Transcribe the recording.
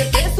CB